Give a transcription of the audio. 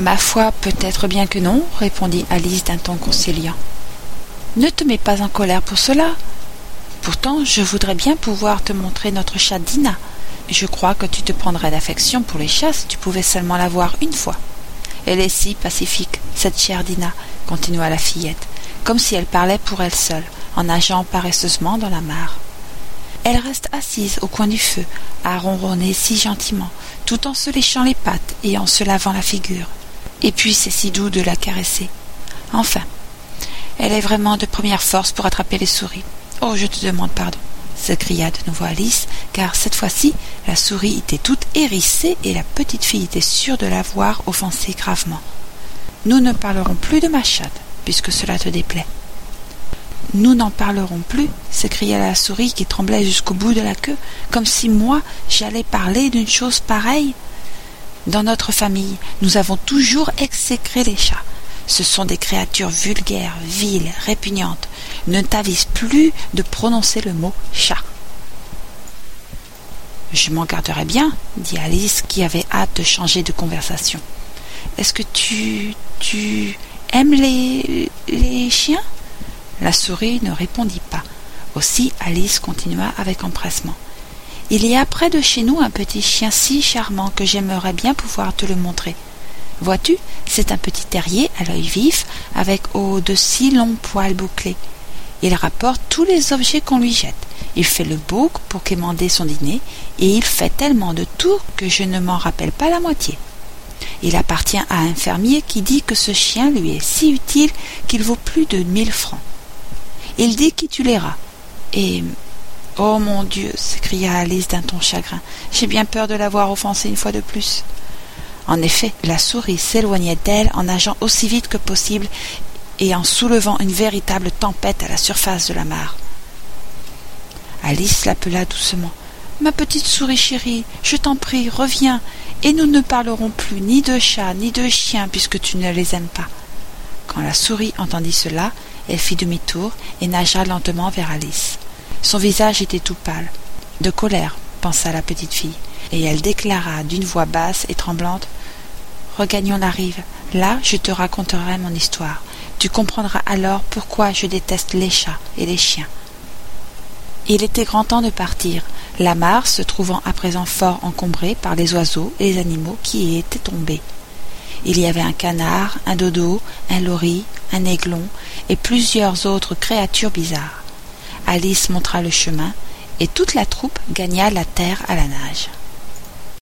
Ma foi, peut-être bien que non, répondit Alice d'un ton conciliant. Ne te mets pas en colère pour cela. Pourtant, je voudrais bien pouvoir te montrer notre chat Dina. Je crois que tu te prendrais d'affection pour les chats si tu pouvais seulement la voir une fois. Elle est si pacifique, cette chère Dina, continua la fillette, comme si elle parlait pour elle seule, en nageant paresseusement dans la mare. Elle reste assise au coin du feu, à ronronner si gentiment, tout en se léchant les pattes et en se lavant la figure. Et puis c'est si doux de la caresser. Enfin, elle est vraiment de première force pour attraper les souris. Oh, je te demande pardon s'écria de nouveau Alice, car cette fois-ci la souris était toute hérissée et la petite fille était sûre de l'avoir offensée gravement. Nous ne parlerons plus de ma chatte, puisque cela te déplaît. Nous n'en parlerons plus, s'écria la souris qui tremblait jusqu'au bout de la queue, comme si moi j'allais parler d'une chose pareille. Dans notre famille, nous avons toujours exécré les chats. Ce sont des créatures vulgaires, viles, répugnantes. Ne t'avise plus de prononcer le mot chat. Je m'en garderai bien, dit Alice, qui avait hâte de changer de conversation. Est-ce que tu. tu aimes les. les chiens? La souris ne répondit pas. Aussi Alice continua avec empressement. Il y a près de chez nous un petit chien si charmant que j'aimerais bien pouvoir te le montrer. Vois-tu, c'est un petit terrier à l'œil vif, avec au de si longs poils bouclés. Il rapporte tous les objets qu'on lui jette. Il fait le bouc pour quémander son dîner, et il fait tellement de tours que je ne m'en rappelle pas la moitié. Il appartient à un fermier qui dit que ce chien lui est si utile qu'il vaut plus de mille francs. Il dit qu'il tue les rats. Et Oh mon Dieu s'écria Alice d'un ton chagrin. J'ai bien peur de l'avoir offensé une fois de plus. En effet, la souris s'éloignait d'elle en nageant aussi vite que possible et en soulevant une véritable tempête à la surface de la mare. Alice l'appela doucement. Ma petite souris chérie, je t'en prie, reviens, et nous ne parlerons plus ni de chats ni de chiens puisque tu ne les aimes pas. Quand la souris entendit cela, elle fit demi-tour et nagea lentement vers Alice. Son visage était tout pâle. De colère, pensa la petite fille, et elle déclara d'une voix basse et tremblante Regagnons la rive. Là, je te raconterai mon histoire. Tu comprendras alors pourquoi je déteste les chats et les chiens. Il était grand temps de partir, la mare se trouvant à présent fort encombrée par les oiseaux et les animaux qui y étaient tombés. Il y avait un canard, un dodo, un lori, un aiglon et plusieurs autres créatures bizarres. Alice montra le chemin, et toute la troupe gagna la terre à la nage.